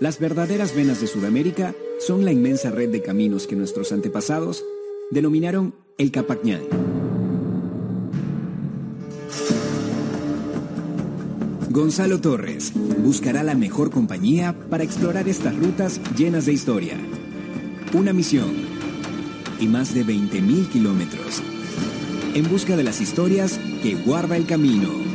Las verdaderas venas de Sudamérica son la inmensa red de caminos que nuestros antepasados denominaron el Capacñán. Gonzalo Torres buscará la mejor compañía para explorar estas rutas llenas de historia. Una misión y más de 20.000 kilómetros en busca de las historias que guarda el camino.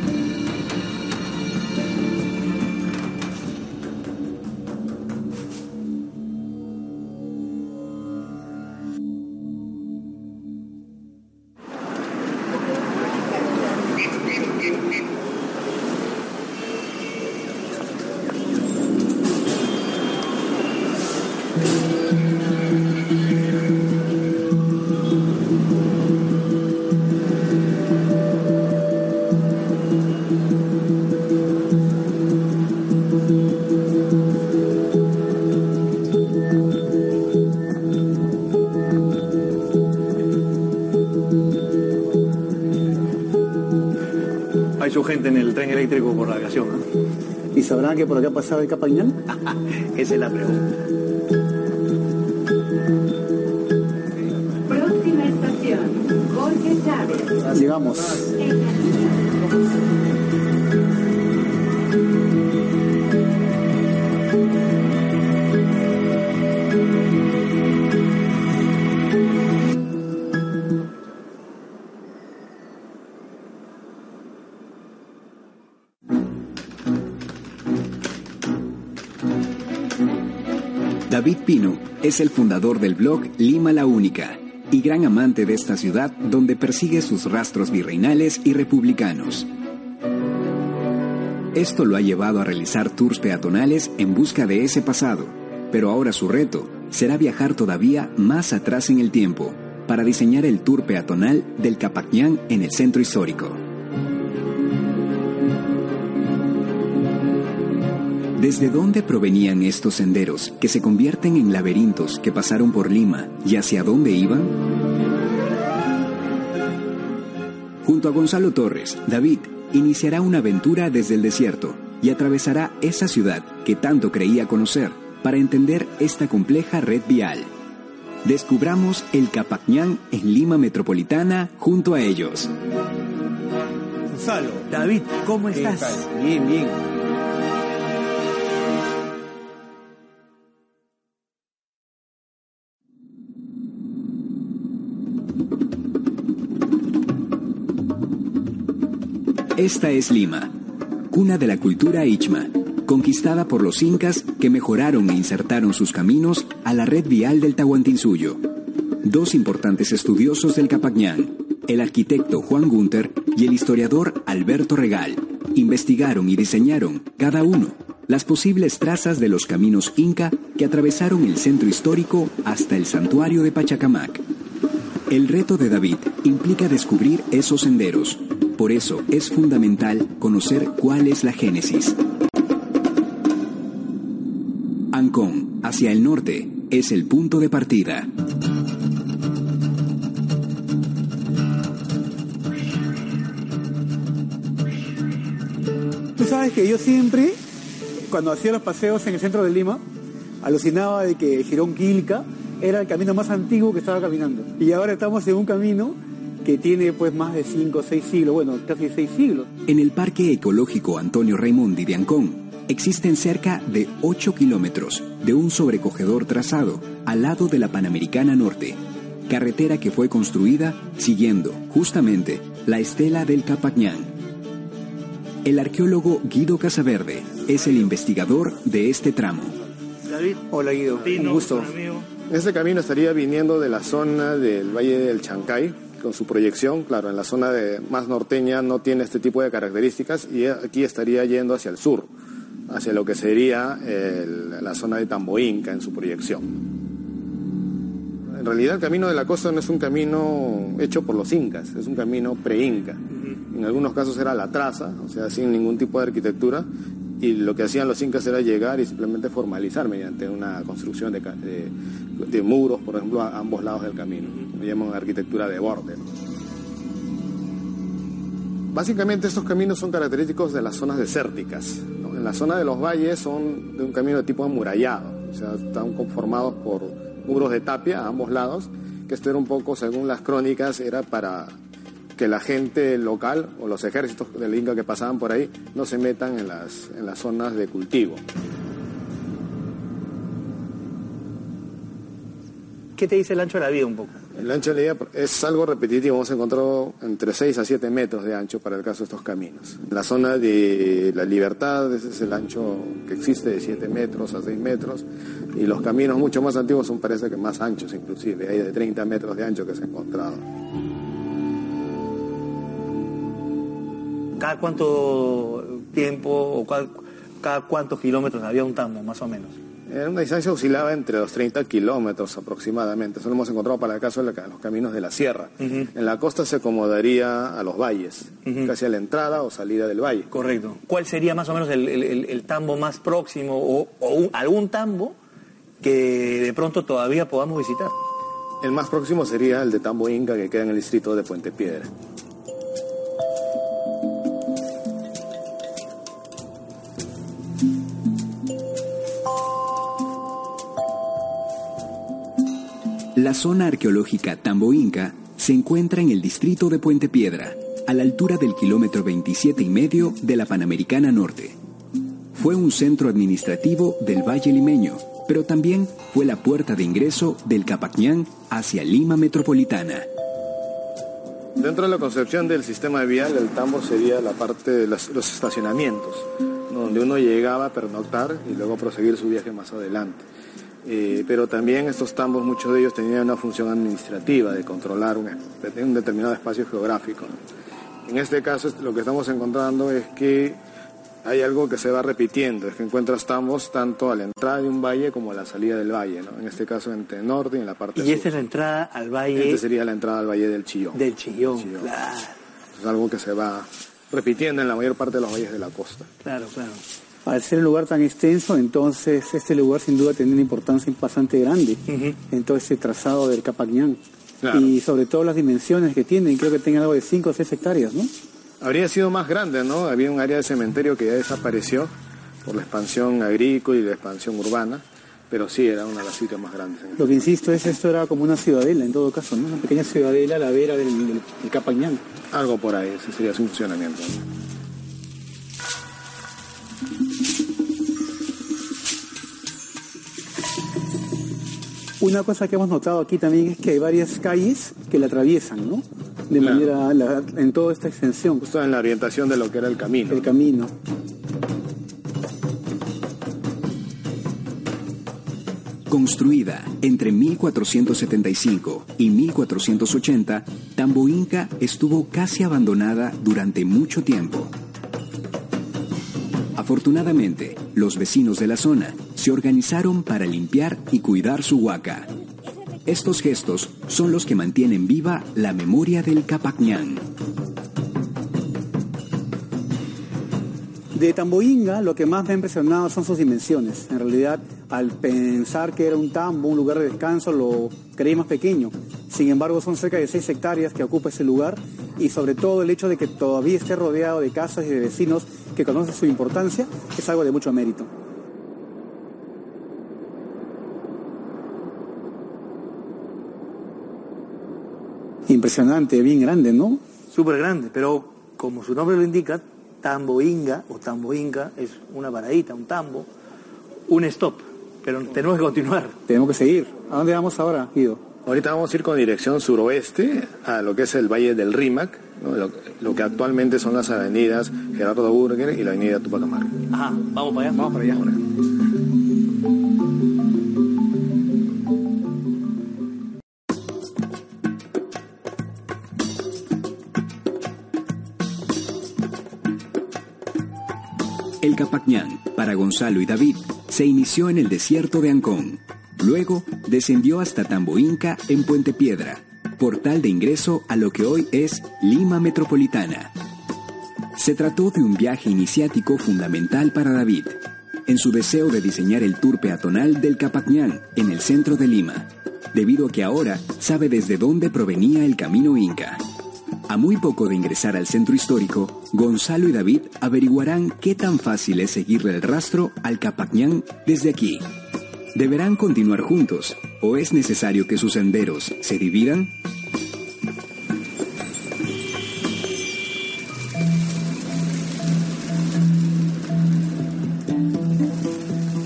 Que por acá pasaba el Capañán? Esa es la pregunta. Próxima estación, Jorge Chávez. Llegamos. David Pino es el fundador del blog Lima la Única y gran amante de esta ciudad donde persigue sus rastros virreinales y republicanos. Esto lo ha llevado a realizar tours peatonales en busca de ese pasado, pero ahora su reto será viajar todavía más atrás en el tiempo para diseñar el tour peatonal del Capacñán en el centro histórico. ¿Desde dónde provenían estos senderos que se convierten en laberintos que pasaron por Lima y hacia dónde iban? Junto a Gonzalo Torres, David iniciará una aventura desde el desierto y atravesará esa ciudad que tanto creía conocer para entender esta compleja red vial. Descubramos el Capacñán en Lima Metropolitana junto a ellos. Gonzalo, David, ¿cómo estás? Bien, bien. Esta es Lima, cuna de la cultura Ichma, conquistada por los incas que mejoraron e insertaron sus caminos a la red vial del Tahuantinsuyo. Dos importantes estudiosos del Capacñán, el arquitecto Juan Gunter y el historiador Alberto Regal, investigaron y diseñaron, cada uno, las posibles trazas de los caminos inca que atravesaron el centro histórico hasta el santuario de Pachacamac. El reto de David implica descubrir esos senderos, por eso es fundamental conocer cuál es la génesis. Ancón, hacia el norte, es el punto de partida. Tú sabes que yo siempre, cuando hacía los paseos en el centro de Lima, alucinaba de que Girón Quilca era el camino más antiguo que estaba caminando. Y ahora estamos en un camino que tiene pues más de 5 o 6 siglos, bueno, casi 6 siglos. En el Parque Ecológico Antonio Raimondi de Ancón existen cerca de 8 kilómetros de un sobrecogedor trazado al lado de la Panamericana Norte, carretera que fue construida siguiendo justamente la estela del Capacñán. El arqueólogo Guido Casaverde es el investigador de este tramo. David. Hola Guido, un gusto. Este camino estaría viniendo de la zona del Valle del Chancay, con su proyección, claro, en la zona de más norteña no tiene este tipo de características y aquí estaría yendo hacia el sur, hacia lo que sería la zona de Tamboinca en su proyección. En realidad el camino de la costa no es un camino hecho por los incas, es un camino pre-inca. En algunos casos era la traza, o sea, sin ningún tipo de arquitectura, y lo que hacían los incas era llegar y simplemente formalizar mediante una construcción de, de, muros, por ejemplo, a ambos lados del camino. Lo llaman arquitectura de borde. Básicamente estos caminos son característicos de las zonas desérticas. En la zona de los valles son de un camino de tipo amurallado, o sea, están conformados por muros de tapia a ambos lados, que esto era un poco, según las crónicas, era para que la gente local o los ejércitos del Inca que pasaban por ahí no se metan en las, en las zonas de cultivo. ¿Qué te dice el ancho de la vida un poco? El ancho de la vida es algo repetitivo, hemos encontrado entre 6 a 7 metros de ancho para el caso de estos caminos. La zona de la libertad, ese es el ancho que existe de 7 metros a 6 metros, y los caminos mucho más antiguos son parece que más anchos inclusive, hay de 30 metros de ancho que se ha encontrado. ¿Cada cuánto tiempo o cada, cada cuántos kilómetros había un tambo, más o menos? En una distancia oscilaba entre los 30 kilómetros aproximadamente. Eso lo hemos encontrado para el caso de los caminos de la sierra. En la costa se acomodaría a los valles, casi a la entrada o salida del valle. Correcto. ¿Cuál sería más o menos el, el- el tambo más próximo o, o un- algún tambo que de pronto todavía podamos visitar? El más próximo sería el de Tambo Inca, que queda en el distrito de Puente Piedra. La zona arqueológica Tambo Inca se encuentra en el distrito de Puente Piedra, a la altura del kilómetro 27 y medio de la Panamericana Norte. Fue un centro administrativo del Valle Limeño, pero también fue la puerta de ingreso del Capacñán hacia Lima Metropolitana. Dentro de la concepción del sistema vial, el tambo sería la parte de las- los estacionamientos, donde uno llegaba a pernoctar y luego proseguir su viaje más adelante. Eh, pero también estos tambos, muchos de ellos tenían una función administrativa de controlar un, de un determinado espacio geográfico. ¿no? En este caso, lo que estamos encontrando es que hay algo que se va repitiendo, es que encuentras tambos tanto a la entrada de un valle como a la salida del valle, ¿no? en este caso entre el norte y en la parte Y sur. esta es la entrada al valle Este sería la entrada al valle del Chillón. del Chillón. Chillón. Claro, Es algo que se va repitiendo en la mayor parte de los valles de la costa. claro, claro. Al ser un lugar tan extenso, entonces este lugar sin duda tiene una importancia bastante grande en todo este trazado del Capacñán. Claro. Y sobre todo las dimensiones que tienen, creo que tienen algo de 5 o 6 hectáreas, ¿no? Habría sido más grande, ¿no? Había un área de cementerio que ya desapareció por la expansión agrícola y la expansión urbana, pero sí era una de las sitios más grandes. en Lo que insisto es esto era como una ciudadela en todo caso, ¿no? Una pequeña ciudadela a la vera del, del, del Capacñán. Algo por ahí, ese sería su funcionamiento. ¿no? Una cosa que hemos notado aquí también es que hay varias calles que la atraviesan, ¿no? De Claro. manera, la- en toda esta extensión, Justo en la orientación de lo que era el camino. el camino. Construida entre 1475 y 1480, Tambo Inca estuvo casi abandonada durante mucho tiempo. Afortunadamente, los vecinos de la zona se organizaron para limpiar y cuidar su huaca. Estos gestos son los que mantienen viva la memoria del Capacñán. De Tamboinga lo que más me ha impresionado son sus dimensiones. En realidad, al pensar que era un tambo, un lugar de descanso, lo creí más pequeño. Sin embargo, son cerca de 6 hectáreas que ocupa ese lugar y sobre todo el hecho de que todavía esté rodeado de casas y de vecinos que conocen su importancia es algo de mucho mérito. Impresionante, bien grande, ¿no? Súper grande, pero como su nombre lo indica, Tambo Inga o Tambo Inca es una paradita, un tambo, un stop. Pero tenemos que continuar. Tenemos que seguir. ¿A dónde vamos ahora, Guido? Ahorita vamos a ir con dirección suroeste a lo que es el Valle del Rímac, ¿no? lo, lo que actualmente son las avenidas Gerardo Burger y la avenida Tupac Amaru. Ajá, vamos para allá. Vamos para allá. El Capacñán, para Gonzalo y David, se inició en el desierto de Ancón. Luego descendió hasta Tambo Inca en Puente Piedra, portal de ingreso a lo que hoy es Lima Metropolitana. Se trató de un viaje iniciático fundamental para David, en su deseo de diseñar el tour peatonal del Capacñán en el centro de Lima, debido a que ahora sabe desde dónde provenía el camino inca. A muy poco de ingresar al centro histórico, Gonzalo y David averiguarán qué tan fácil es seguirle el rastro al Capacñán desde aquí. ¿Deberán continuar juntos o es necesario que sus senderos se dividan?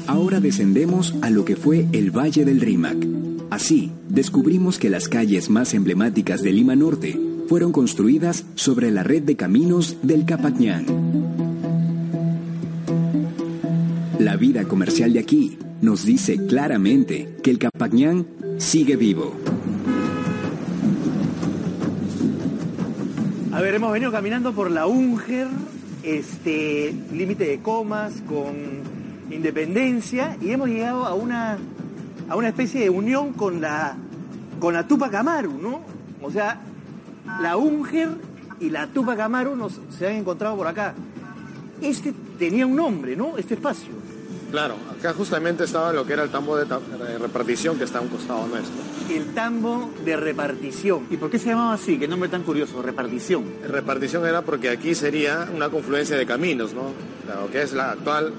Ahora descendemos a lo que fue el Valle del Rímac. Así, descubrimos que las calles más emblemáticas de Lima Norte fueron construidas sobre la red de caminos del Capacñán. La vida comercial de aquí nos dice claramente que el Capacñán sigue vivo. A ver, hemos venido caminando por la Unger, este límite de comas con Independencia y hemos llegado a una a una especie de unión con la con la Tupac Amaru, ¿no? O sea, la Unger y la Tupac Amaru nos, se han encontrado por acá. Este tenía un nombre, ¿no? Este espacio. Claro, acá justamente estaba lo que era el tambo de, ta- de repartición que está a un costado nuestro. El tambo de repartición. ¿Y por qué se llamaba así? Qué nombre tan curioso, repartición. Repartición era porque aquí sería una confluencia de caminos, ¿no? Lo que es la actual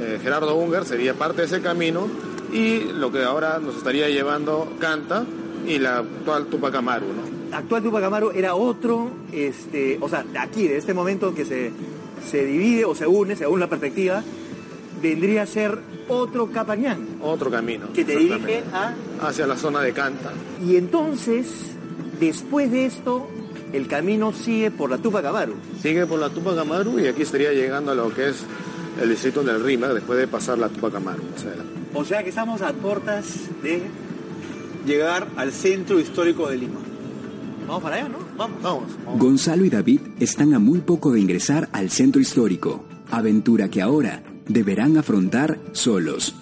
eh, Gerardo Unger sería parte de ese camino y lo que ahora nos estaría llevando Canta y la actual Tupac Amaru, ¿no? Actual Tupac Amaru era otro, este, o sea, de aquí, de este momento que se, se divide o se une, según la perspectiva, vendría a ser otro Capañán, Otro camino. que te dirige a... hacia la zona de Canta. Y entonces, después de esto, el camino sigue por la Tupac Amaru. Sigue por la Tupac Amaru y aquí estaría llegando a lo que es el distrito del Rímac después de pasar la Tupac Amaru. O sea, O sea que estamos a puertas de... Llegar al centro histórico de Lima. Vamos para allá, ¿no? Vamos. vamos, vamos. Gonzalo y David están a muy poco de ingresar al centro histórico, aventura que ahora deberán afrontar solos.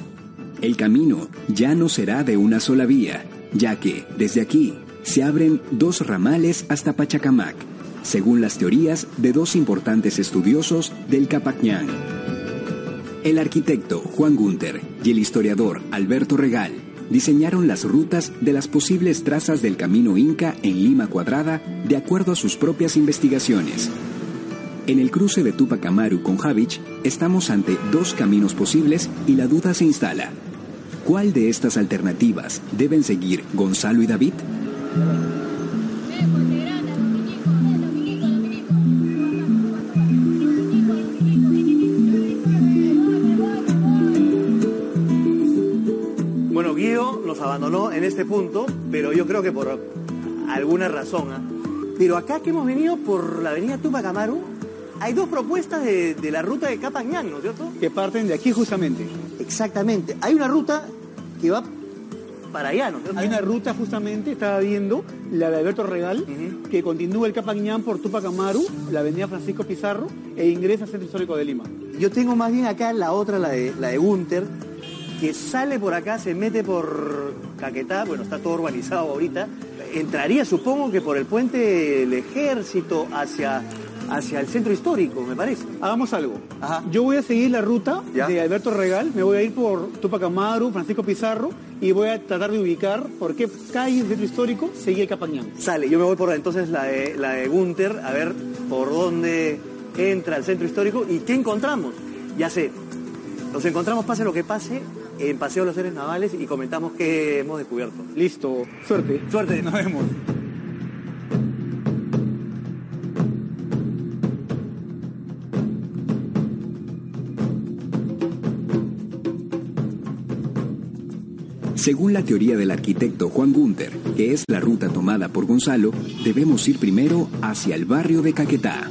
El camino ya no será de una sola vía, ya que desde aquí se abren dos ramales hasta Pachacamac, según las teorías de dos importantes estudiosos del Capacñán. El arquitecto Juan Gunter y el historiador Alberto Regal diseñaron las rutas de las posibles trazas del camino inca en Lima Cuadrada de acuerdo a sus propias investigaciones. En el cruce de Tupac Amaru con Javich estamos ante dos caminos posibles y la duda se instala. ¿Cuál de estas alternativas deben seguir Gonzalo y David? Nos abandonó en este punto, pero yo creo que por alguna razón. ¿ah? Pero acá que hemos venido por la avenida Tupac Amaru, hay dos propuestas de, de la ruta de Capañán, ¿no es cierto? Que parten de aquí justamente. Exactamente. Hay una ruta que va para allá, ¿no es cierto? Hay una ruta justamente, estaba viendo, la de Alberto Regal, que continúa el Capañán por Tupac Amaru, la avenida Francisco Pizarro, e ingresa al centro histórico de Lima. Yo tengo más bien acá la otra, la de, la de Gunter, que sale por acá, se mete por Caquetá, bueno, está todo urbanizado ahorita. Entraría, supongo que por el puente del ejército hacia, hacia el centro histórico, me parece. Hagamos algo. Ajá. Yo voy a seguir la ruta Ya. de Alberto Regal, me voy a ir por Tupac Amaru, Francisco Pizarro, y voy a tratar de ubicar por qué calle del centro histórico seguía el Capañán. Sale, yo me voy por entonces la de, la de Gunter, a ver por dónde entra el centro histórico y qué encontramos. Ya sé, nos encontramos, pase lo que pase, en Paseo de los Seres Navales y comentamos qué hemos descubierto. Listo, suerte. Suerte. Nos vemos. Según la teoría del arquitecto Juan Gunter, que es la ruta tomada por Gonzalo, debemos ir primero hacia el barrio de Caquetá.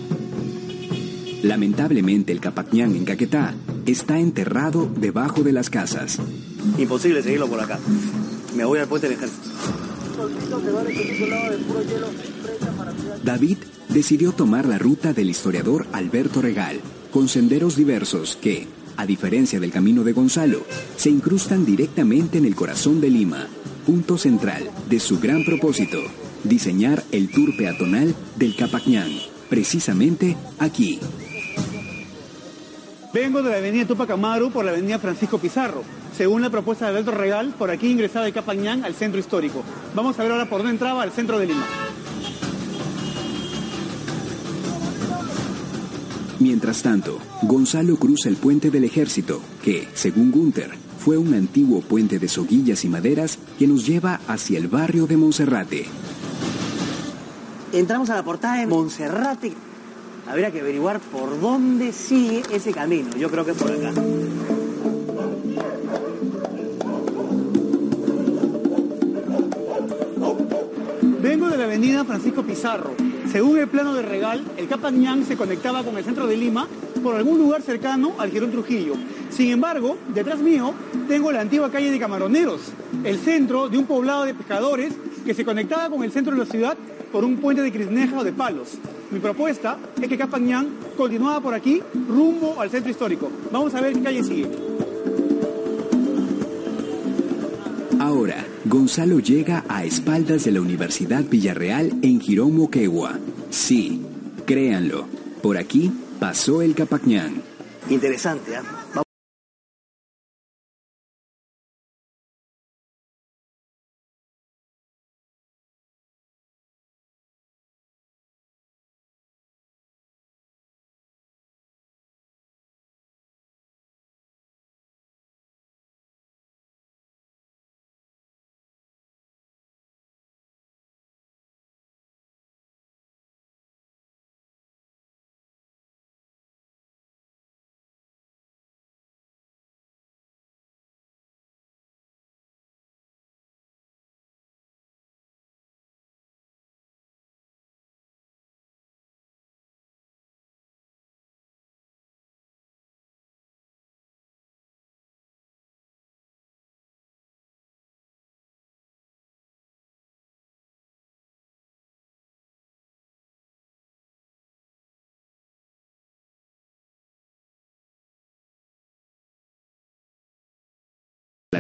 Lamentablemente el Capacñán en Caquetá está enterrado debajo de las casas. Imposible seguirlo por acá. Me voy al puente del ejército. David decidió tomar la ruta del historiador Alberto Regal, con senderos diversos que, a diferencia del camino de Gonzalo, se incrustan directamente en el corazón de Lima, punto central de su gran propósito, diseñar el tour peatonal del Capacñán, precisamente aquí. Vengo de la avenida Tupac Amaru por la avenida Francisco Pizarro. Según la propuesta de Alberto Regal, por aquí ingresaba el Capañán al centro histórico. Vamos a ver ahora por dónde entraba al centro de Lima. Mientras tanto, Gonzalo cruza el puente del ejército, que, según Gunther, fue un antiguo puente de soguillas y maderas que nos lleva hacia el barrio de Monserrate. Entramos a la portada de Monserrate. Habría que averiguar por dónde sigue ese camino. Yo creo que es por acá. Vengo de la avenida Francisco Pizarro. Según el plano de Regal, el Capañán se conectaba con el centro de Lima por algún lugar cercano al Girón Trujillo. Sin embargo, detrás mío tengo la antigua calle de Camaroneros, el centro de un poblado de pescadores que se conectaba con el centro de la ciudad por un puente de crisneja o de palos. Mi propuesta es que Capañán continuaba por aquí rumbo al centro histórico. Vamos a ver qué calle sigue. Ahora, Gonzalo llega a espaldas de la Universidad Villarreal en Girón Moquegua. Sí, créanlo, por aquí pasó el Capacñán. Interesante, ¿ah? Vamos.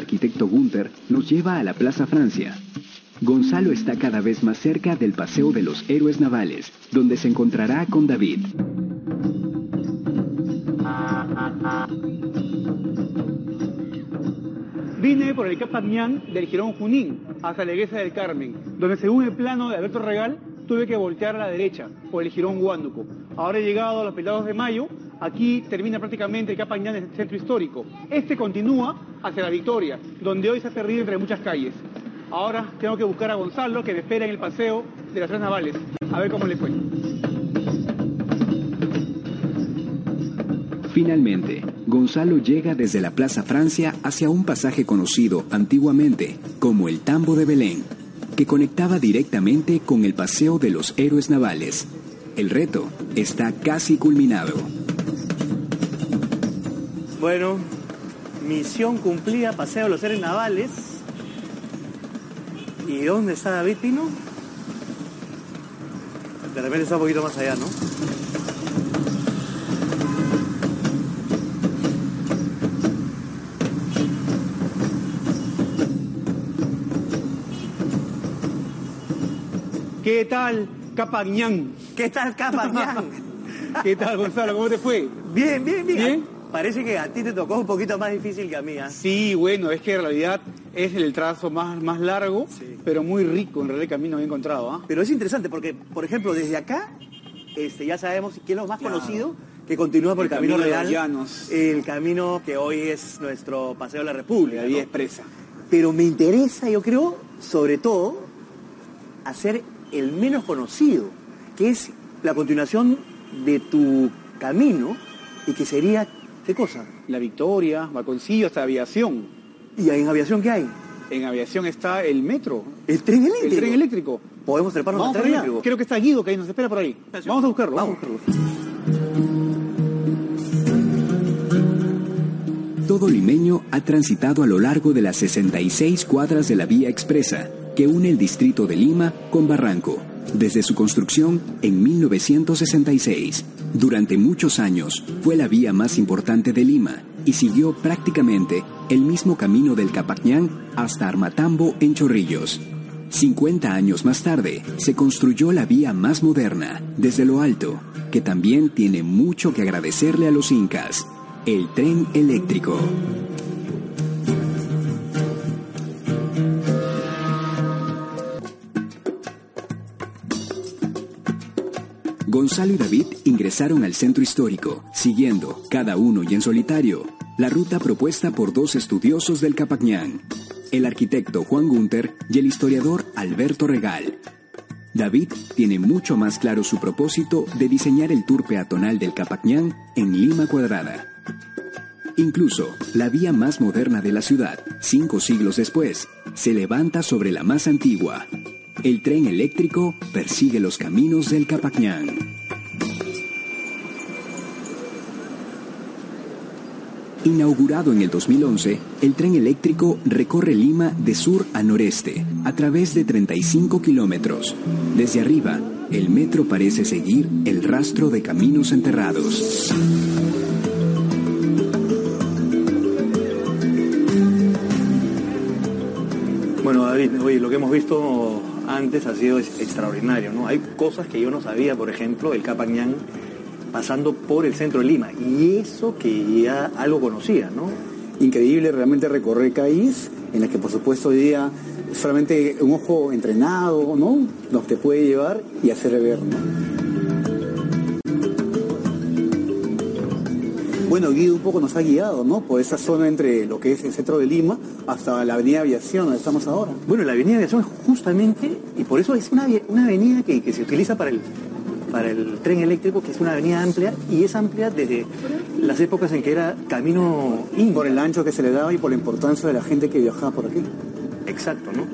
Arquitecto Gunther nos lleva a la Plaza Francia. Gonzalo está cada vez más cerca del Paseo de los Héroes Navales, donde se encontrará con David. Vine por el Capañán del Girón Junín hasta la iglesia del Carmen, donde según el plano de Alberto Regal tuve que voltear a la derecha por el Girón Huánuco. Ahora he llegado a los Pelados de Mayo, aquí termina prácticamente el Capañán del centro histórico. Este continúa hacia la Victoria, donde hoy se ha perdido entre muchas calles. Ahora tengo que buscar a Gonzalo, que me espera en el paseo de las tres navales. A ver cómo le fue. Finalmente, Gonzalo llega desde la Plaza Francia hacia un pasaje conocido antiguamente como el Tambo de Belén, que conectaba directamente con el Paseo de los Héroes Navales. El reto está casi culminado. Bueno, misión cumplida, paseo de los seres navales. ¿Y dónde está David Pino? De repente está un poquito más allá, ¿no? ¿Qué tal, Capañán? ¿Qué tal, Capañán? ¿Qué tal, Gonzalo? ¿Cómo te fue? bien, bien, bien. ¿Bien? Parece que a ti te tocó un poquito más difícil que a mí, ¿ah? Sí, bueno, es que en realidad es el trazo más, más largo, Sí. pero muy rico en realidad el camino que he encontrado. ¿ah? Pero es interesante porque, por ejemplo, desde acá este, ya sabemos que es lo más Claro. conocido que continúa por el, El camino, camino de los real, llanos. el camino que hoy es nuestro paseo de la República. La vía ¿no? expresa. Pero me interesa, yo creo, sobre todo, hacer el menos conocido, que es la continuación de tu camino y que sería, ¿qué cosa? La Victoria, Balconcillo, hasta aviación. ¿Y en aviación qué hay? En aviación está el metro, El tren eléctrico. el tren eléctrico. Podemos treparnos Vamos al tren allá. eléctrico. Creo que está Guido, que ahí nos espera por ahí. Vamos a buscarlo. Vamos a buscarlo. Todo limeño ha transitado a lo largo de las 66 cuadras de la vía expresa que une el distrito de Lima con Barranco, desde su construcción en 1966. Durante muchos años fue la vía más importante de Lima y siguió prácticamente el mismo camino del Capañán hasta Armatambo en Chorrillos. 50 años más tarde, se construyó la vía más moderna, desde lo alto, que también tiene mucho que agradecerle a los incas, el tren eléctrico. Gonzalo y David ingresaron al centro histórico, siguiendo, cada uno y en solitario, la ruta propuesta por dos estudiosos del Capacñán, el arquitecto Juan Gunter y el historiador Alberto Regal. David tiene mucho más claro su propósito de diseñar el tour peatonal del Capacñán en Lima Cuadrada. Incluso, la vía más moderna de la ciudad, cinco siglos después, se levanta sobre la más antigua, el tren eléctrico persigue los caminos del Capacñán. Inaugurado en el 2011, el tren eléctrico recorre Lima de sur a noreste, a través de 35 kilómetros. Desde arriba, el metro parece seguir el rastro de caminos enterrados. Bueno, David, oye, lo que hemos visto antes ha sido extraordinario, ¿no? Hay cosas que yo no sabía, por ejemplo, el Capañán pasando por el centro de Lima, y eso que ya algo conocía, ¿no? Increíble realmente recorrer calles en las que por supuesto hoy día solamente un ojo entrenado, ¿no? Nos te puede llevar y hacer ver, ¿no? Bueno, Guido un poco nos ha guiado, ¿no? Por esa zona entre lo que es el centro de Lima hasta la avenida Aviación, donde estamos ahora. Bueno, la avenida Aviación es justamente, y por eso es una, una avenida que, se utiliza para el, para el tren eléctrico, que es una avenida amplia, y es amplia desde las épocas en que era camino Por el ancho que se le daba y por la importancia de la gente que viajaba por aquí. Exacto, ¿no?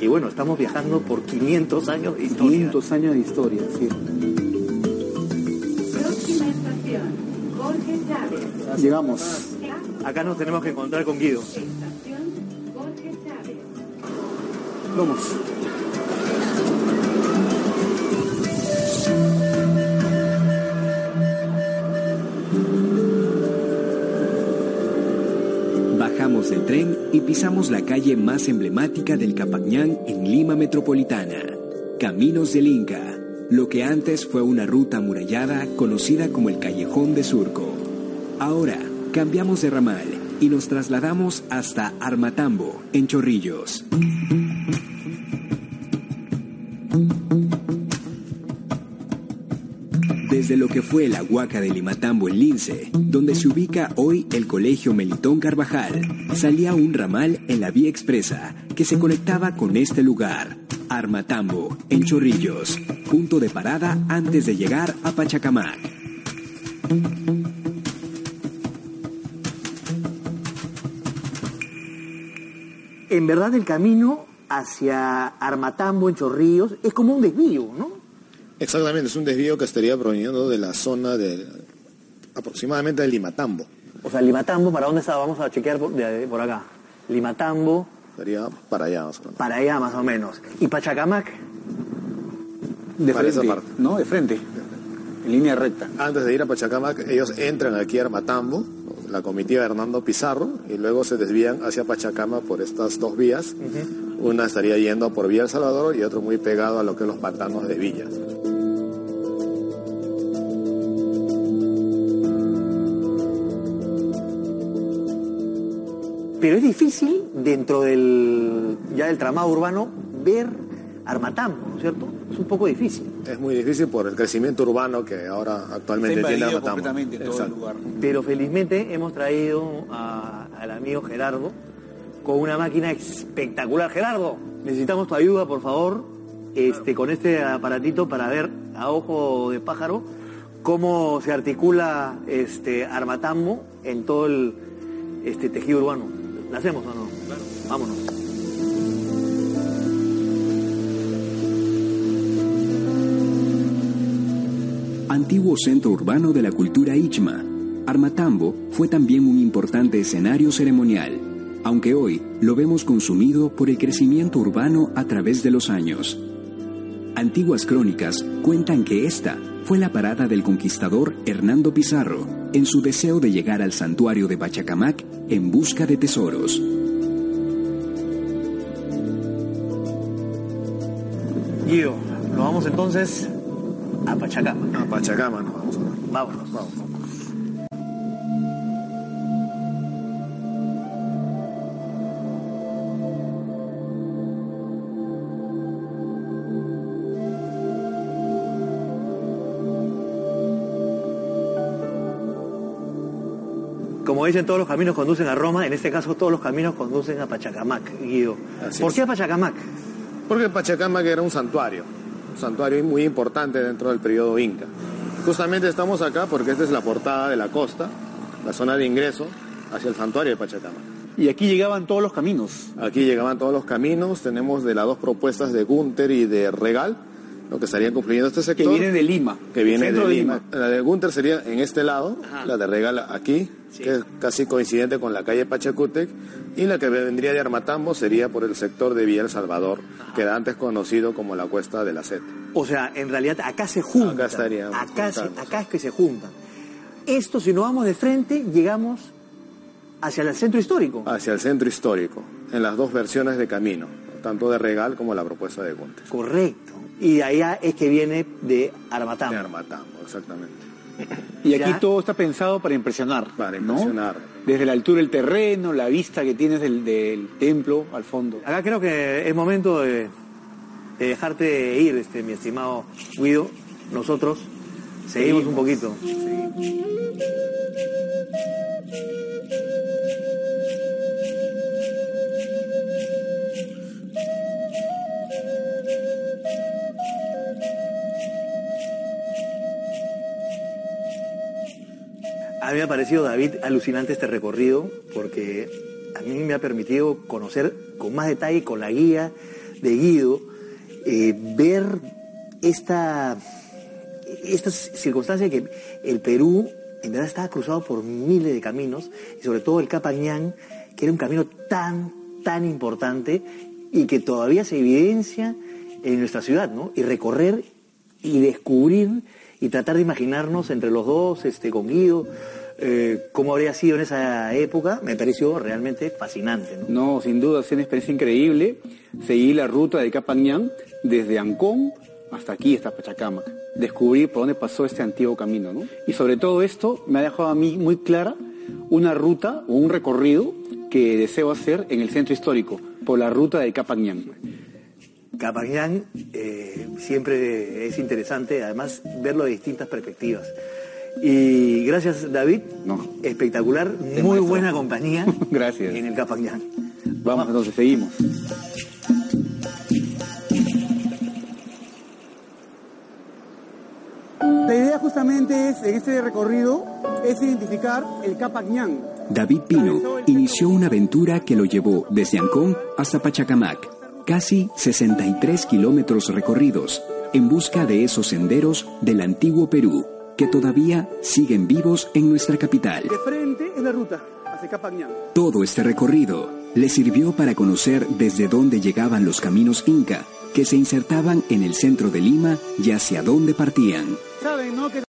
Y bueno, estamos viajando por 500 años de historia. 500 años de historia, sí. Llegamos. Acá nos tenemos que encontrar con Guido. Vamos. Bajamos del tren y pisamos la calle más emblemática del Capañán en Lima Metropolitana, Caminos del Inca, lo que antes fue una ruta amurallada conocida como el Callejón de Surco. Ahora cambiamos de ramal y nos trasladamos hasta Armatambo, en Chorrillos. Desde lo que fue la Huaca de Limatambo en Lince, donde se ubica hoy el Colegio Melitón Carvajal, salía un ramal en la vía expresa que se conectaba con este lugar, Armatambo, en Chorrillos, punto de parada antes de llegar a Pachacamac. en verdad el camino hacia Armatambo, en Chorrillos, es como un desvío, ¿no? Exactamente, es un desvío que estaría proveniendo de la zona de aproximadamente de Limatambo. O sea, Limatambo, ¿para dónde está? Vamos a chequear por, acá. Limatambo. Sería para allá más o menos. Para allá más o menos. ¿Y Pachacamac? De frente, ¿no? De frente. En línea recta. Antes de ir a Pachacamac, ellos entran aquí a Armatambo, la comitiva Hernando Pizarro y luego se desvían hacia Pachacama por estas dos vías. Una estaría yendo por Vía El Salvador y otro muy pegado a lo que es los pantanos de Villas. Pero es difícil dentro del ya del tramado urbano ver Armatambo, ¿no es cierto? Es un poco difícil. Es muy difícil por el crecimiento urbano que ahora actualmente tiene Armatambo. Todo el lugar. Pero felizmente hemos traído al amigo Gerardo con una máquina espectacular. Gerardo, necesitamos tu ayuda, por favor, este, con este aparatito para ver a ojo de pájaro cómo se articula este Armatambo en todo el este tejido urbano. ¿La hacemos o no? Claro. Vámonos. antiguo centro urbano de la cultura Ichma, Armatambo fue también un importante escenario ceremonial, aunque hoy lo vemos consumido por el crecimiento urbano a través de los años. Antiguas crónicas cuentan que esta fue la parada del conquistador Hernando Pizarro en su deseo de llegar al santuario de Pachacamac en busca de tesoros. Guido, nos vamos entonces a Pachacama. A Pachacama nos vamos. Vámonos. Vamos. Como dicen, todos los caminos conducen a Roma, en este caso todos los caminos conducen a Pachacamac, Guido. Así ¿Por es. qué a Pachacamac? Porque Pachacamac era un santuario, un santuario muy importante dentro del periodo inca. Justamente estamos acá porque esta es la portada de la costa, la zona de ingreso hacia el santuario de Pachacamac. Y aquí llegaban todos los caminos. Aquí llegaban todos los caminos, tenemos de las dos propuestas de Gunter y de Regal, lo que estarían confluyendo este Que sector. vienen de Lima. que viene de Lima. La de Gunter sería en este lado, Ajá. la de Regal aquí, Sí. que es casi coincidente con la calle Pachacútec, y la que vendría de Armatambo sería por el sector de Villa El Salvador, que era antes conocido como la Cuesta de la Seta. O sea, en realidad acá se juntan. Acá estaríamos Acá, se- acá es que se juntan. Esto, si no vamos de frente, llegamos hacia el centro histórico. Hacia el centro histórico, en las dos versiones de camino, tanto de Regal como la propuesta de Gunter. Correcto. Y de allá es que viene de Armatambo. De Armatambo, exactamente. Y aquí Ya. todo está pensado para impresionar. Para ¿no? impresionar. Desde la altura del terreno, la vista que tienes del, del templo al fondo. Acá creo que es momento de, de dejarte ir, este, mi estimado Guido. Nosotros seguimos un poquito. A mí me ha parecido, David, alucinante este recorrido porque a mí me ha permitido conocer con más detalle, con la guía de Guido, eh, ver esta, esta circunstancia que el Perú en verdad estaba cruzado por miles de caminos y sobre todo el Capañán, que era un camino tan, tan importante y que todavía se evidencia en nuestra ciudad, ¿no? Y recorrer y descubrir y tratar de imaginarnos entre los dos, este, con Guido, eh, cómo habría sido en esa época, me pareció realmente fascinante. ¿no? No, sin duda, es una experiencia increíble. Seguí la ruta de Capañán desde Ancón hasta aquí, hasta Pachacamac. Descubrir por dónde pasó este antiguo camino, ¿no? Y sobre todo esto me ha dejado a mí muy clara una ruta o un recorrido que deseo hacer en el centro histórico, por la ruta de Capañán. Capañán eh, siempre es interesante, además, verlo de distintas perspectivas. Y gracias, David. No. Espectacular, muy maestro. buena compañía. Gracias. En el Capañán. Vamos, entonces, seguimos. La idea justamente es, en este recorrido, es identificar el Capañán. David Pino inició una aventura que lo llevó desde Ancón hasta Pachacamac, casi 63 kilómetros recorridos, en busca de esos senderos del antiguo Perú, que todavía siguen vivos en nuestra capital. De frente es la ruta hacia Capañán. Todo este recorrido le sirvió para conocer desde dónde llegaban los caminos inca que se insertaban en el centro de Lima y hacia dónde partían. Saben, ¿no? Que